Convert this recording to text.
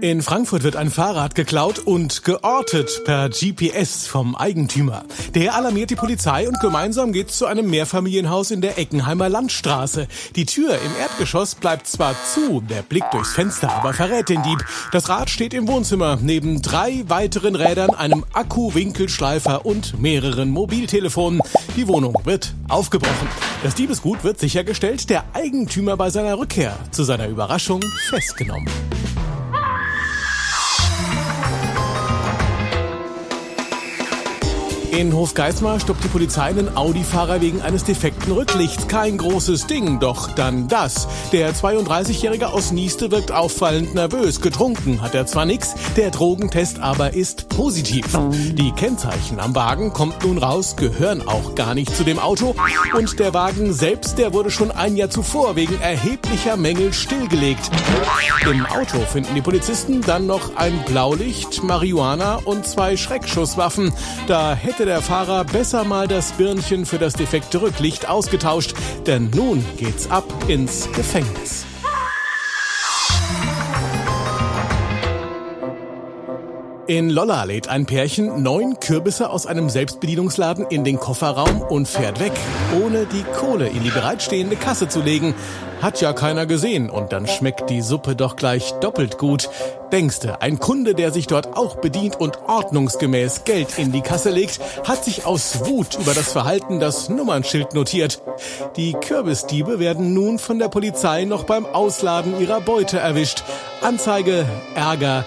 In Frankfurt wird ein Fahrrad geklaut und geortet per GPS vom Eigentümer. Der alarmiert die Polizei und gemeinsam geht's zu einem Mehrfamilienhaus in der Eckenheimer Landstraße. Die Tür im Erdgeschoss bleibt zwar zu, der Blick durchs Fenster aber verrät den Dieb. Das Rad steht im Wohnzimmer neben drei weiteren Rädern, einem Akku-Winkelschleifer und mehreren Mobiltelefonen. Die Wohnung wird aufgebrochen. Das Diebesgut wird sichergestellt, der Eigentümer bei seiner Rückkehr zu seiner Überraschung festgenommen. In Hofgeismar stoppt die Polizei einen Audi-Fahrer wegen eines defekten Rücklichts. Kein großes Ding, doch dann das. Der 32-Jährige aus Nieste wirkt auffallend nervös. Getrunken hat er zwar nichts, der Drogentest aber ist positiv. Die Kennzeichen am Wagen, kommt nun raus, gehören auch gar nicht zu dem Auto. Und der Wagen selbst, der wurde schon ein Jahr zuvor wegen erheblicher Mängel stillgelegt. Im Auto finden die Polizisten dann noch ein Blaulicht, Marihuana und zwei Schreckschusswaffen. Da hätte der Fahrer besser mal das Birnchen für das defekte Rücklicht ausgetauscht, denn nun geht's ab ins Gefängnis. In Lolla lädt ein Pärchen neun Kürbisse aus einem Selbstbedienungsladen in den Kofferraum und fährt weg, ohne die Kohle in die bereitstehende Kasse zu legen. Hat ja keiner gesehen und dann schmeckt die Suppe doch gleich doppelt gut. Denkste, ein Kunde, der sich dort auch bedient und ordnungsgemäß Geld in die Kasse legt, hat sich aus Wut über das Verhalten das Nummernschild notiert. Die Kürbisdiebe werden nun von der Polizei noch beim Ausladen ihrer Beute erwischt. Anzeige, Ärger,